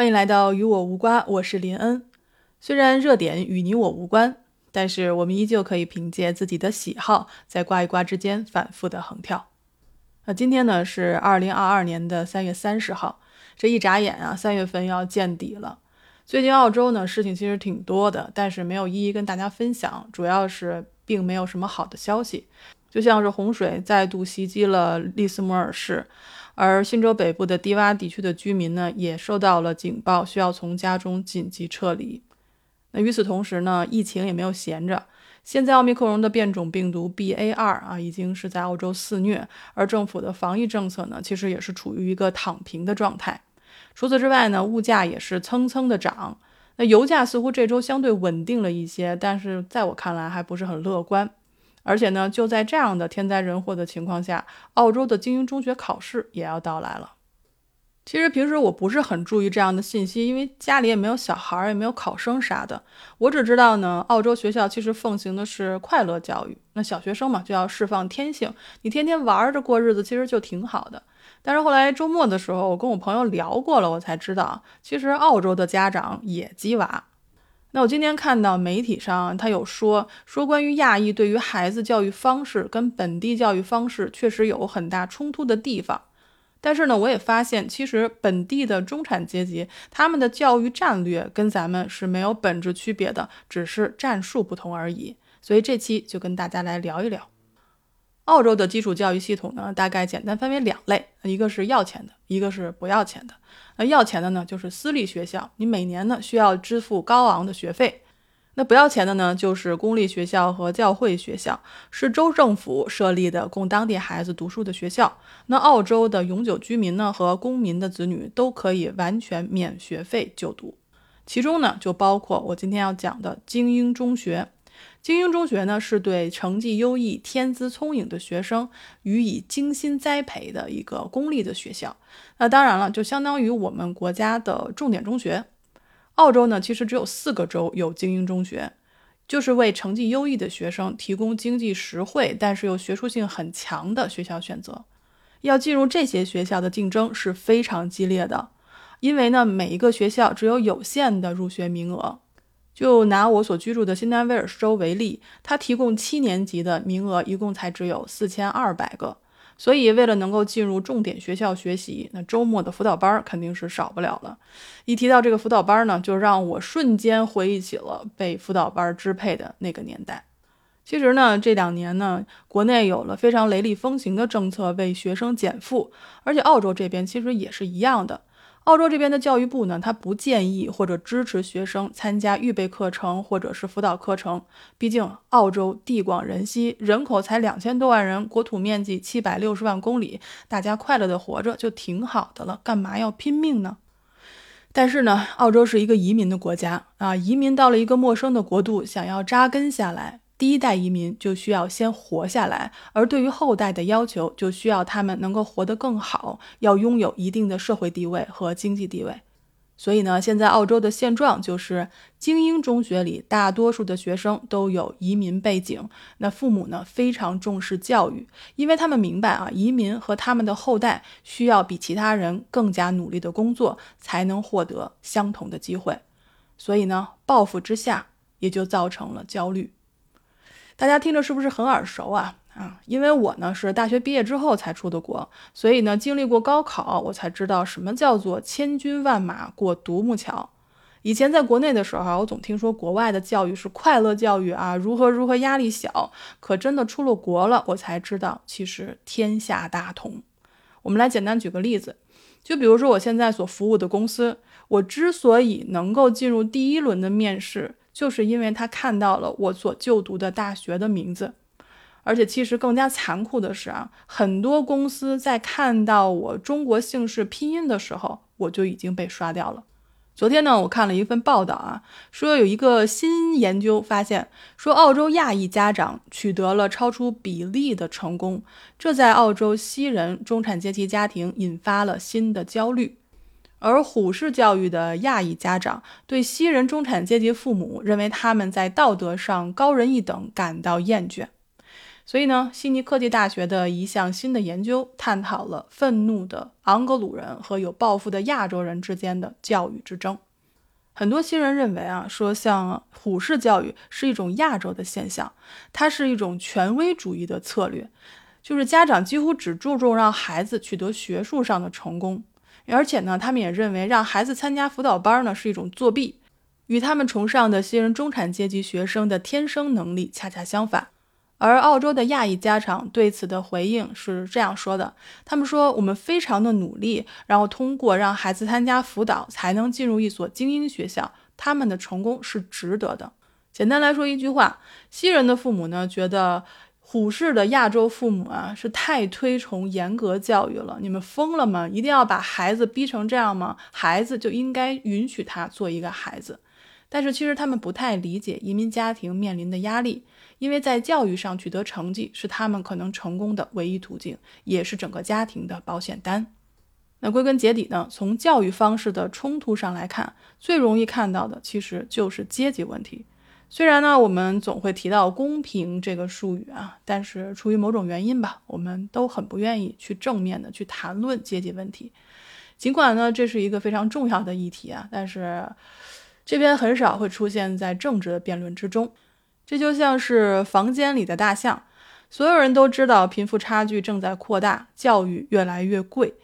欢迎来到与我无关，我是林恩。虽然热点与你我无关，但是我们依旧可以凭借自己的喜好，在刮一刮之间反复的横跳。那今天呢是二零二二年的三月三十号，这一眨眼啊，三月份要见底了。最近澳洲呢事情其实挺多的，但是没有一一跟大家分享，主要是并没有什么好的消息。就像是洪水再度袭击了利斯摩尔市。而新州北部的低洼地区的居民呢，也受到了警报，需要从家中紧急撤离。那与此同时呢，疫情也没有闲着。现在奥密克戎的变种病毒 BA 二啊，已经是在澳洲肆虐，而政府的防疫政策呢，其实也是处于一个躺平的状态。除此之外呢，物价也是蹭蹭的涨。那油价似乎这周相对稳定了一些，但是在我看来还不是很乐观。而且呢，就在这样的天灾人祸的情况下，澳洲的精英中学考试也要到来了。其实平时我不是很注意这样的信息，因为家里也没有小孩，也没有考生啥的。我只知道呢，澳洲学校其实奉行的是快乐教育。那小学生嘛，就要释放天性，你天天玩着过日子，其实就挺好的。但是后来周末的时候，我跟我朋友聊过了，我才知道，其实澳洲的家长也鸡娃。那我今天看到媒体上，他有说说关于亚裔对于孩子教育方式跟本地教育方式确实有很大冲突的地方，但是呢，我也发现其实本地的中产阶级他们的教育战略跟咱们是没有本质区别的，只是战术不同而已。所以这期就跟大家来聊一聊。澳洲的基础教育系统呢，大概简单分为两类，一个是要钱的，一个是不要钱的。那要钱的呢，就是私立学校，你每年呢需要支付高昂的学费；那不要钱的呢，就是公立学校和教会学校，是州政府设立的供当地孩子读书的学校。那澳洲的永久居民呢和公民的子女都可以完全免学费就读，其中呢就包括我今天要讲的精英中学。精英中学呢，是对成绩优异、天资聪颖的学生予以精心栽培的一个公立的学校。那当然了，就相当于我们国家的重点中学。澳洲呢，其实只有四个州有精英中学，就是为成绩优异的学生提供经济实惠，但是又学术性很强的学校选择。要进入这些学校的竞争是非常激烈的，因为呢，每一个学校只有有限的入学名额。就拿我所居住的新南威尔士州为例，它提供七年级的名额一共才只有四千二百个，所以为了能够进入重点学校学习，那周末的辅导班肯定是少不了了。一提到这个辅导班呢，就让我瞬间回忆起了被辅导班支配的那个年代。其实呢，这两年呢，国内有了非常雷厉风行的政策为学生减负，而且澳洲这边其实也是一样的。澳洲这边的教育部呢，他不建议或者支持学生参加预备课程或者是辅导课程。毕竟澳洲地广人稀，人口才两千多万人，国土面积七百六十万公里，大家快乐的活着就挺好的了，干嘛要拼命呢？但是呢，澳洲是一个移民的国家啊，移民到了一个陌生的国度，想要扎根下来。第一代移民就需要先活下来，而对于后代的要求，就需要他们能够活得更好，要拥有一定的社会地位和经济地位。所以呢，现在澳洲的现状就是，精英中学里大多数的学生都有移民背景，那父母呢非常重视教育，因为他们明白啊，移民和他们的后代需要比其他人更加努力的工作，才能获得相同的机会。所以呢，报复之下也就造成了焦虑。大家听着是不是很耳熟啊？啊，因为我呢是大学毕业之后才出的国，所以呢经历过高考，我才知道什么叫做千军万马过独木桥。以前在国内的时候，我总听说国外的教育是快乐教育啊，如何如何压力小。可真的出了国了，我才知道其实天下大同。我们来简单举个例子，就比如说我现在所服务的公司，我之所以能够进入第一轮的面试。就是因为他看到了我所就读的大学的名字，而且其实更加残酷的是啊，很多公司在看到我中国姓氏拼音的时候，我就已经被刷掉了。昨天呢，我看了一份报道啊，说有一个新研究发现，说澳洲亚裔家长取得了超出比例的成功，这在澳洲西人中产阶级家庭引发了新的焦虑。而虎式教育的亚裔家长对西人中产阶级父母认为他们在道德上高人一等感到厌倦，所以呢，悉尼科技大学的一项新的研究探讨了愤怒的昂格鲁人和有抱负的亚洲人之间的教育之争。很多新人认为啊，说像虎式教育是一种亚洲的现象，它是一种权威主义的策略，就是家长几乎只注重让孩子取得学术上的成功，而且呢，他们也认为让孩子参加辅导班呢是一种作弊，与他们崇尚的新人中产阶级学生的天生能力恰恰相反。而澳洲的亚裔家长对此的回应是这样说的：“他们说，我们非常的努力，然后通过让孩子参加辅导，才能进入一所精英学校。他们的成功是值得的。简单来说一句话，西人的父母呢，觉得虎式的亚洲父母啊，是太推崇严格教育了。你们疯了吗？一定要把孩子逼成这样吗？孩子就应该允许他做一个孩子。但是其实他们不太理解移民家庭面临的压力。”因为在教育上取得成绩是他们可能成功的唯一途径，也是整个家庭的保险单。那归根结底呢，从教育方式的冲突上来看，最容易看到的其实就是阶级问题。虽然呢，我们总会提到公平这个术语啊，但是出于某种原因吧，我们都很不愿意去正面的去谈论阶级问题。尽管呢，这是一个非常重要的议题啊，但是这边很少会出现在政治的辩论之中。这就像是房间里的大象，所有人都知道贫富差距正在扩大，教育越来越贵。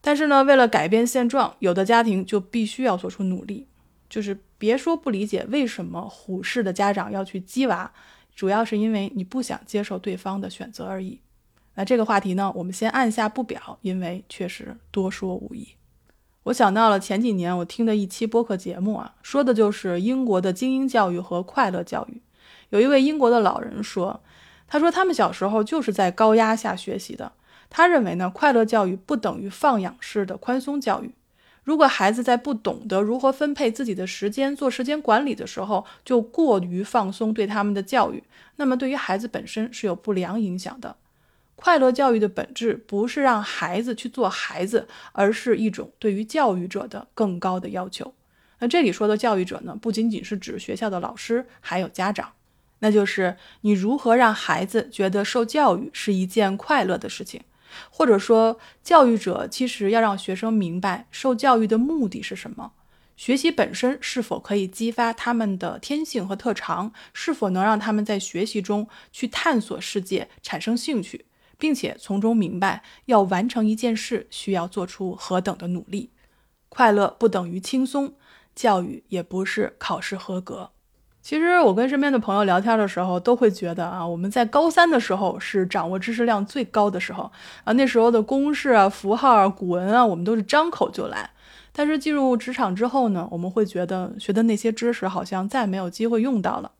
但是呢，为了改变现状，有的家庭就必须要做出努力。就是别说不理解为什么虎式的家长要去鸡娃，主要是因为你不想接受对方的选择而已。那这个话题呢，我们先按下不表，因为确实多说无益。我想到了前几年我听的一期播客节目啊，说的就是英国的精英教育和快乐教育。有一位英国的老人说：“他说他们小时候就是在高压下学习的。他认为呢，快乐教育不等于放养式的宽松教育。如果孩子在不懂得如何分配自己的时间、做时间管理的时候，就过于放松对他们的教育，那么对于孩子本身是有不良影响的。快乐教育的本质不是让孩子去做孩子，而是一种对于教育者的更高的要求。那这里说的教育者呢，不仅仅是指学校的老师，还有家长。”那就是你如何让孩子觉得受教育是一件快乐的事情，或者说，教育者其实要让学生明白受教育的目的是什么，学习本身是否可以激发他们的天性和特长，是否能让他们在学习中去探索世界、产生兴趣，并且从中明白要完成一件事需要做出何等的努力。快乐不等于轻松，教育也不是考试合格。其实我跟身边的朋友聊天的时候，都会觉得啊，我们在高三的时候是掌握知识量最高的时候啊，那时候的公式啊、符号啊、古文啊，我们都是张口就来。但是进入职场之后呢，我们会觉得学的那些知识好像再没有机会用到了。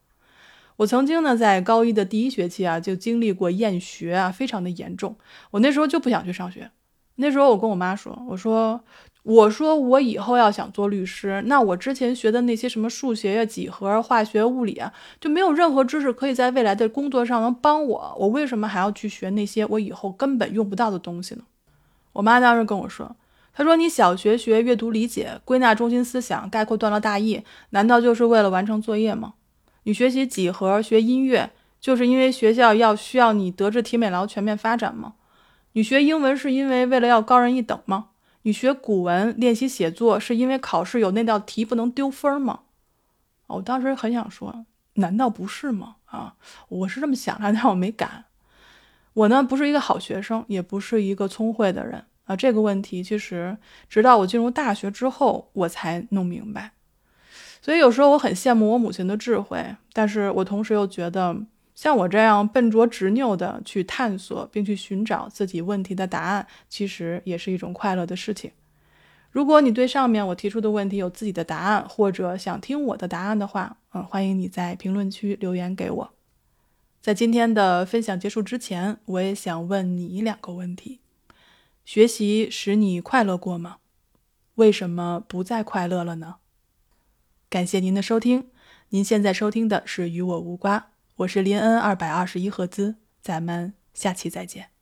我曾经呢，在高一的第一学期啊，就经历过厌学啊，非常的严重。我那时候就不想去上学。那时候我跟我妈说，我说。我说我以后要想做律师，那我之前学的那些什么数学呀、几何、化学、物理啊，就没有任何知识可以在未来的工作上能帮我。我为什么还要去学那些我以后根本用不到的东西呢？我妈当时跟我说：“她说你小学学阅读理解、归纳中心思想、概括段落大意，难道就是为了完成作业吗？你学习几何、学音乐，就是因为学校要需要你德智体美劳全面发展吗？你学英文是因为为了要高人一等吗？”你学古文练习写作，是因为考试有那道题不能丢分吗？我当时很想说，难道不是吗？啊，我是这么想的，但我没敢。我呢，不是一个好学生，也不是一个聪慧的人啊。这个问题其实直到我进入大学之后，我才弄明白。所以有时候我很羡慕我母亲的智慧，但是我同时又觉得。像我这样笨拙执拗的去探索并去寻找自己问题的答案，其实也是一种快乐的事情。如果你对上面我提出的问题有自己的答案，或者想听我的答案的话，嗯，欢迎你在评论区留言给我。在今天的分享结束之前，我也想问你两个问题：学习使你快乐过吗？为什么不再快乐了呢？感谢您的收听，您现在收听的是与我无瓜。我是林恩二百二十一赫兹，咱们下期再见。